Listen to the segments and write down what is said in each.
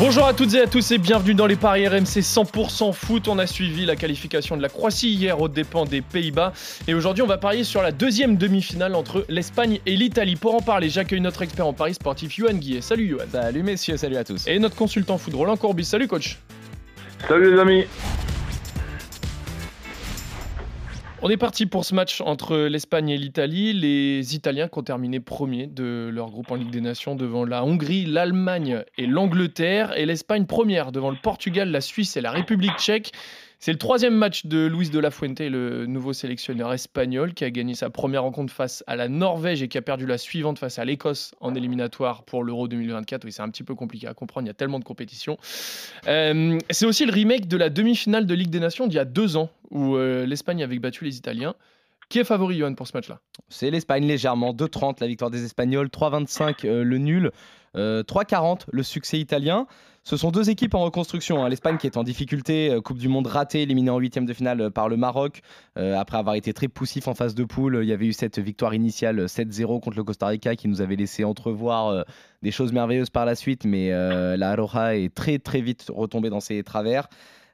Bonjour à toutes et à tous et bienvenue dans les paris RMC 100% foot. On a suivi la qualification de la Croatie hier aux dépens des Pays-Bas. Et aujourd'hui, on va parier sur la deuxième demi-finale entre l'Espagne et l'Italie. Pour en parler, j'accueille notre expert en paris sportif, Yohan Guillet. Salut Yohan. Salut messieurs, salut à tous. Et notre consultant foot, Roland Courbis. Salut coach. Salut les amis. On est parti pour ce match entre l'Espagne et l'Italie. Les Italiens qui ont terminé premier de leur groupe en Ligue des Nations devant la Hongrie, l'Allemagne et l'Angleterre. Et l'Espagne première devant le Portugal, la Suisse et la République tchèque. C'est le troisième match de Luis de la Fuente, le nouveau sélectionneur espagnol, qui a gagné sa première rencontre face à la Norvège et qui a perdu la suivante face à l'Écosse en éliminatoire pour l'Euro 2024. Oui, c'est un petit peu compliqué à comprendre, il y a tellement de compétitions. Euh, c'est aussi le remake de la demi-finale de Ligue des Nations d'il y a deux ans, où euh, l'Espagne avait battu les Italiens. Qui est favori, Johan, pour ce match-là? C'est l'Espagne légèrement. 2-30 la victoire des Espagnols, 3-25 euh, le nul, 3-40 le succès italien. Ce sont deux équipes en reconstruction. Hein. L'Espagne qui est en difficulté, Coupe du Monde ratée, éliminée en huitième de finale par le Maroc. après avoir été très poussif en phase de poule, il y avait eu cette victoire initiale 7-0 contre le Costa Rica qui nous avait laissé entrevoir des choses merveilleuses par la suite. Mais la Roja est très très vite retombée dans ses travers.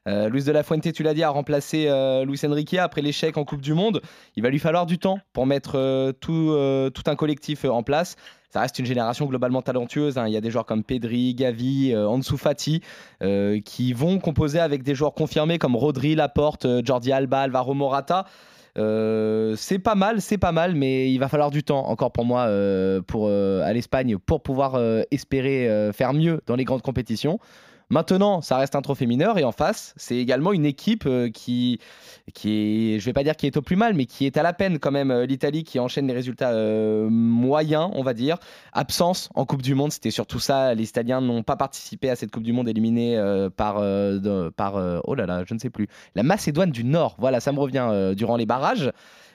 Euh, Luis de la Fuente, tu l'as dit, a remplacé euh, Luis Enrique après l'échec en Coupe du Monde. Il va lui falloir du temps pour mettre euh, tout, un collectif en place. Ça reste une génération globalement talentueuse. Hein. Il y a des joueurs comme Pedri, Gavi, Ansu Fati qui vont composer avec des joueurs confirmés comme Rodri, Laporte, Jordi Alba, Alvaro Morata. c'est pas mal, c'est pas mal, mais il va falloir du temps encore pour moi pour, à l'Espagne pour pouvoir espérer faire mieux dans les grandes compétitions. Maintenant, ça reste un trophée mineur et en face, c'est également une équipe euh, qui, qui est, je vais pas dire qui est au plus mal, mais qui est à la peine quand même. Euh, L'Italie qui enchaîne les résultats euh, moyens, on va dire. Absence en Coupe du Monde, c'était surtout ça. Les Italiens n'ont pas participé à cette Coupe du Monde éliminée par, par oh là là, je ne sais plus, la Macédoine du Nord. Voilà, ça me revient durant les barrages.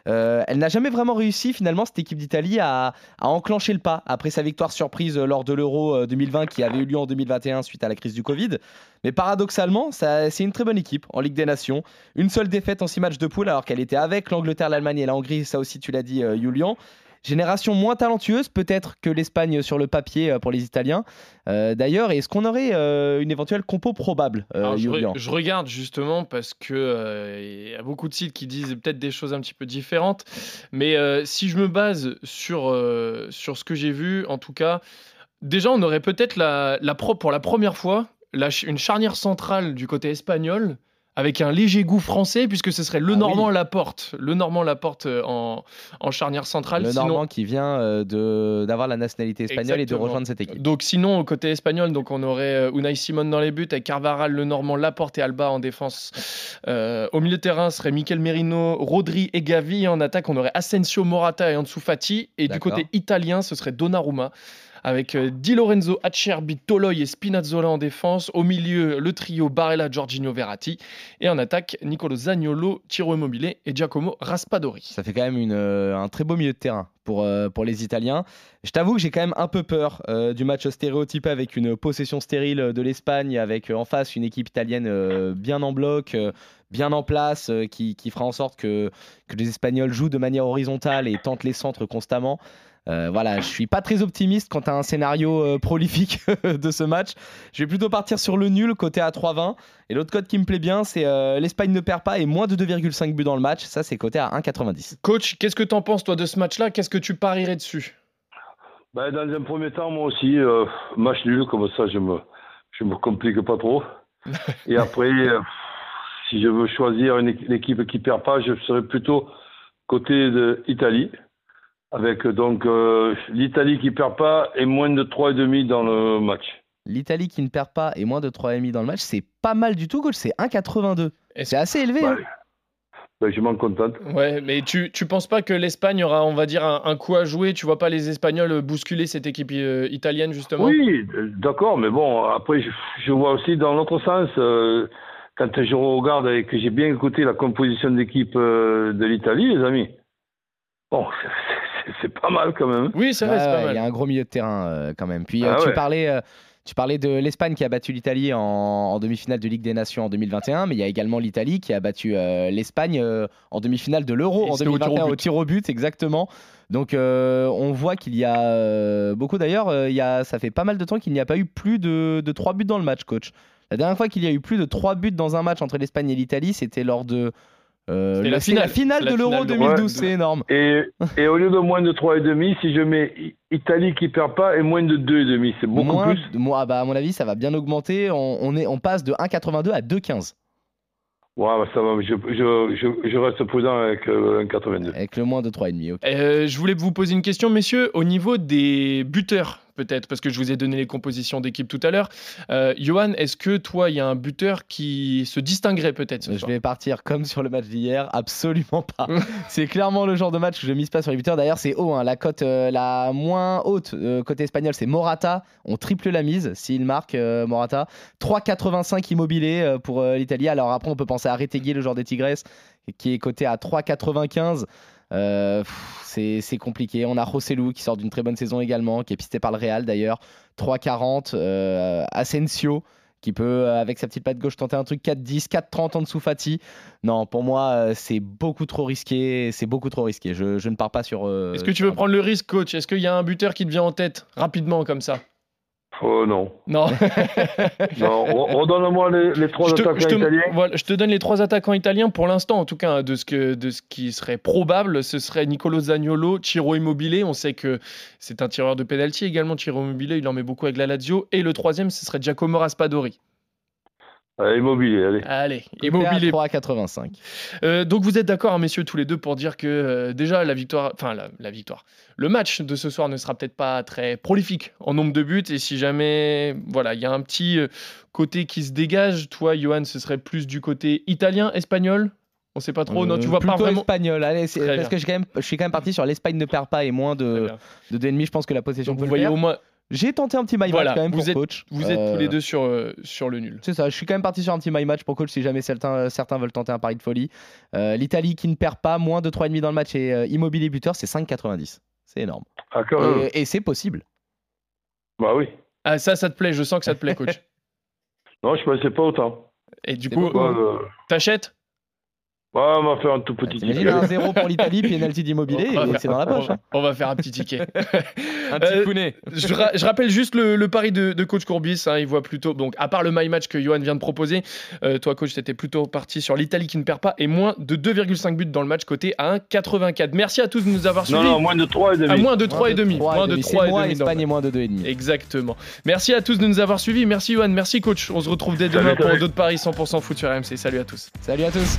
Euh, elle n'a jamais vraiment réussi finalement cette équipe d'Italie à, enclencher le pas après sa victoire surprise euh, lors de l'Euro 2020 euh, qui avait eu lieu en 2021 suite à la crise du Covid. Mais paradoxalement, c'est une très bonne équipe en Ligue des Nations. Une seule défaite en six matchs de poule alors qu'elle était avec l'Angleterre, l'Allemagne et la Hongrie. Ça aussi, tu l'as dit, Julian. Génération moins talentueuse peut-être que l'Espagne sur le papier euh, pour les Italiens. Euh, d'ailleurs, est-ce qu'on aurait euh, une éventuelle compo probable je, regarde justement parce que il y a beaucoup de sites qui disent peut-être des choses un petit peu différentes. Mais si je me base sur, sur ce que j'ai vu, en tout cas, déjà on aurait peut-être la, la pour la première fois une charnière centrale du côté espagnol avec un léger goût français, puisque ce serait le ah Normand Laporte. Le Normand Laporte euh, en, en charnière centrale. Le Normand qui vient euh, d'avoir la nationalité espagnole et de rejoindre cette équipe. Donc sinon, au côté espagnol, donc on aurait euh, Unai Simon dans les buts, avec Carvaral, le Normand, Laporte et Alba en défense. au milieu de terrain, ce serait Mikel Merino, Rodri et Gavi. En attaque, on aurait Asensio, Morata et Ansu Fati. Et du côté italien, ce serait Donnarumma avec euh, Di Lorenzo, Acerbi, Toloy et Spinazzola en défense. Au milieu, le trio Barella, Giorgino Verratti. Et en attaque, Nicolo Zagnolo, Tiro Immobile et Giacomo Raspadori. Ça fait quand même euh, un très beau milieu de terrain pour, euh, pour les Italiens. Je t'avoue que j'ai quand même un peu peur du match stéréotypé avec une possession stérile de l'Espagne, avec en face une équipe italienne bien en bloc, bien en place, qui, qui, fera en sorte que, que les Espagnols jouent de manière horizontale et tentent les centres constamment. Euh, voilà, je suis pas très optimiste quant à un scénario euh, prolifique de ce match. Je vais plutôt partir sur le nul côté à 3,20. Et l'autre code qui me plaît bien, c'est euh, l'Espagne ne perd pas et moins de 2,5 buts dans le match. Ça, c'est côté à 1,90. Coach, qu'est-ce que tu en penses toi de ce match-là? Qu'est-ce que tu parierais dessus? Ben, Dans un premier temps, moi aussi, match nul, comme ça, je me, je me complique pas trop. et après, si je veux choisir une équipe qui perd pas, je serais plutôt côté de Italie avec donc euh, l'Italie qui perd pas et moins de 3,5 dans le match. L'Italie qui ne perd pas et moins de 3,5 dans le match, c'est pas mal du tout, coach. C'est 1,82. C'est assez élevé. Hein. Ben, je m'en contente. Ouais, mais tu, tu penses pas que l'Espagne aura, on va dire, un, coup à jouer? Tu vois pas les Espagnols bousculer cette équipe euh, italienne, justement? Oui, d'accord, mais bon, après, je, vois aussi dans l'autre sens, euh, quand je regarde et que j'ai bien écouté la composition d'équipe de l'Italie, les amis, bon, c'est pas mal quand même. Oui, c'est vrai, c'est pas mal. Il y a un gros milieu de terrain euh, quand même. Puis Ah euh, tu, ouais. parlais, euh, tu parlais de l'Espagne qui a battu l'Italie en, en demi-finale de Ligue des Nations en 2021, mais il y a également l'Italie qui a battu euh, l'Espagne euh, en demi-finale de l'Euro Et en c'était au tir au 2021 tir au but, exactement. Donc euh, on voit qu'il y a euh, beaucoup d'ailleurs, euh, il y a, ça fait pas mal de temps qu'il n'y a pas eu plus de, de 3 buts dans le match, coach. La dernière fois qu'il y a eu plus de 3 buts dans un match entre l'Espagne et l'Italie, c'était lors de euh, la finale. de l'Euro finale de- 2012, Ouais. c'est énorme. Et, et au lieu de moins de 3,5, si je mets I- Italie qui perd pas et moins de 2,5, c'est beaucoup Moins plus. de- moi, ah bah, à mon avis, ça va bien augmenter. On, on est, on passe de 1,82 à 2,15 Ouais, bah, ça va, je, je, je, je reste prudent avec euh, 1,82. avec le moins de 3,5. ok. Euh, je voulais vous poser une question, messieurs, au niveau des buteurs, peut-être, parce que je vous ai donné les compositions d'équipe tout à l'heure. Euh, Johan, est-ce que toi, il y a un buteur qui se distinguerait peut-être Je soir vais partir comme sur le match d'hier, absolument pas. c'est clairement le genre de match où je mise pas sur les buteurs. D'ailleurs, c'est haut. hein. La cote euh, la moins haute euh, côté espagnol, c'est Morata. On triple la mise s'il marque euh, Morata. 3,85 immobilier pour l'Italie. Alors après, on peut penser à Retegui, le joueur des Tigres, qui est coté à 3,95. Euh, c'est compliqué. On a Rossellou qui sort d'une très bonne saison également, qui est pisté par le Real d'ailleurs. 3,40. Euh, Asensio qui peut, euh, avec sa petite patte gauche, tenter un truc 4-10, 4-30 en dessous Fati. Non, pour moi, euh, c'est beaucoup trop risqué. C'est beaucoup trop risqué. Je, je ne pars pas sur. euh, Est-ce que tu veux prendre le risque, coach? Est-ce qu'il y a un buteur qui te vient en tête rapidement comme ça? Oh non. Non. non re- Redonne-moi les, les trois je, te, attaquants je te- italiens. voilà, je te donne les trois attaquants italiens pour l'instant, en tout cas, de ce, que, de ce qui serait probable. Ce serait Nicolo Zagnolo, Ciro Immobile. On sait que c'est un tireur de penalty également, Ciro Immobile. Il en met beaucoup avec la Lazio. Et le troisième, ce serait Giacomo Raspadori. Allez, immobilier, allez. Allez, Coté à Immobile. 3,85. Euh, donc vous êtes d'accord, hein, messieurs, tous les deux, pour dire que euh, déjà la victoire, enfin la, la victoire, le match de ce soir ne sera peut-être pas très prolifique en nombre de buts. Et si jamais, voilà, il y a un petit euh, côté qui se dégage, toi, Johan, ce serait plus du côté italien, espagnol? On sait pas trop. non, tu Euh, vois pas vraiment. espagnol. Allez, parce bien. que je, quand même, je suis quand même parti sur l'Espagne ne perd pas et moins de, de 2,5. Je pense que la possession Donc peut vous le voyez faire. au moins, J'ai tenté un petit my match Voilà, quand même vous pour êtes- coach. vous êtes tous Euh, les deux sur euh, sur le nul. C'est ça, je suis quand même parti sur un petit my match pour coach si jamais certains, certains veulent tenter un pari de folie. Euh, L'Italie qui ne perd pas, moins de 3,5 dans le match et euh, immobilier buteur, c'est 5,90. C'est énorme. Ah, quand même. Et, et c'est possible. Bah oui. Ah ça, ça te plaît Je sens que ça te plaît, coach. Non, je pensais pas autant. Et du coup, euh, t'achètes? Ouais, on va faire un tout petit T'imagines un 0 pour l'Italie, penalty d'immobilier, On va et faire- c'est dans la poche. hein. On va faire un petit ticket. Un Euh, pounet. je, ra- je rappelle juste le, le pari de, de coach Courbis. hein, il voit plutôt, donc à part le my match que Johan vient de proposer, euh, toi coach, t'étais plutôt parti sur l'Italie qui ne perd pas et moins de 2,5 buts dans le match côté à 1,84. Merci à tous de nous avoir Non, suivis. non, moins de 3 et demi. à moins de 3,5. Moins de 3,5. C'est moi, dans le Espagne et moins de 2,5. match. Exactement. Merci à tous de nous avoir suivis. Merci Johan, merci coach. On se retrouve dès Salut, demain pour salut. d'autres paris 100% foot sur RMC. Salut à tous. Salut à tous.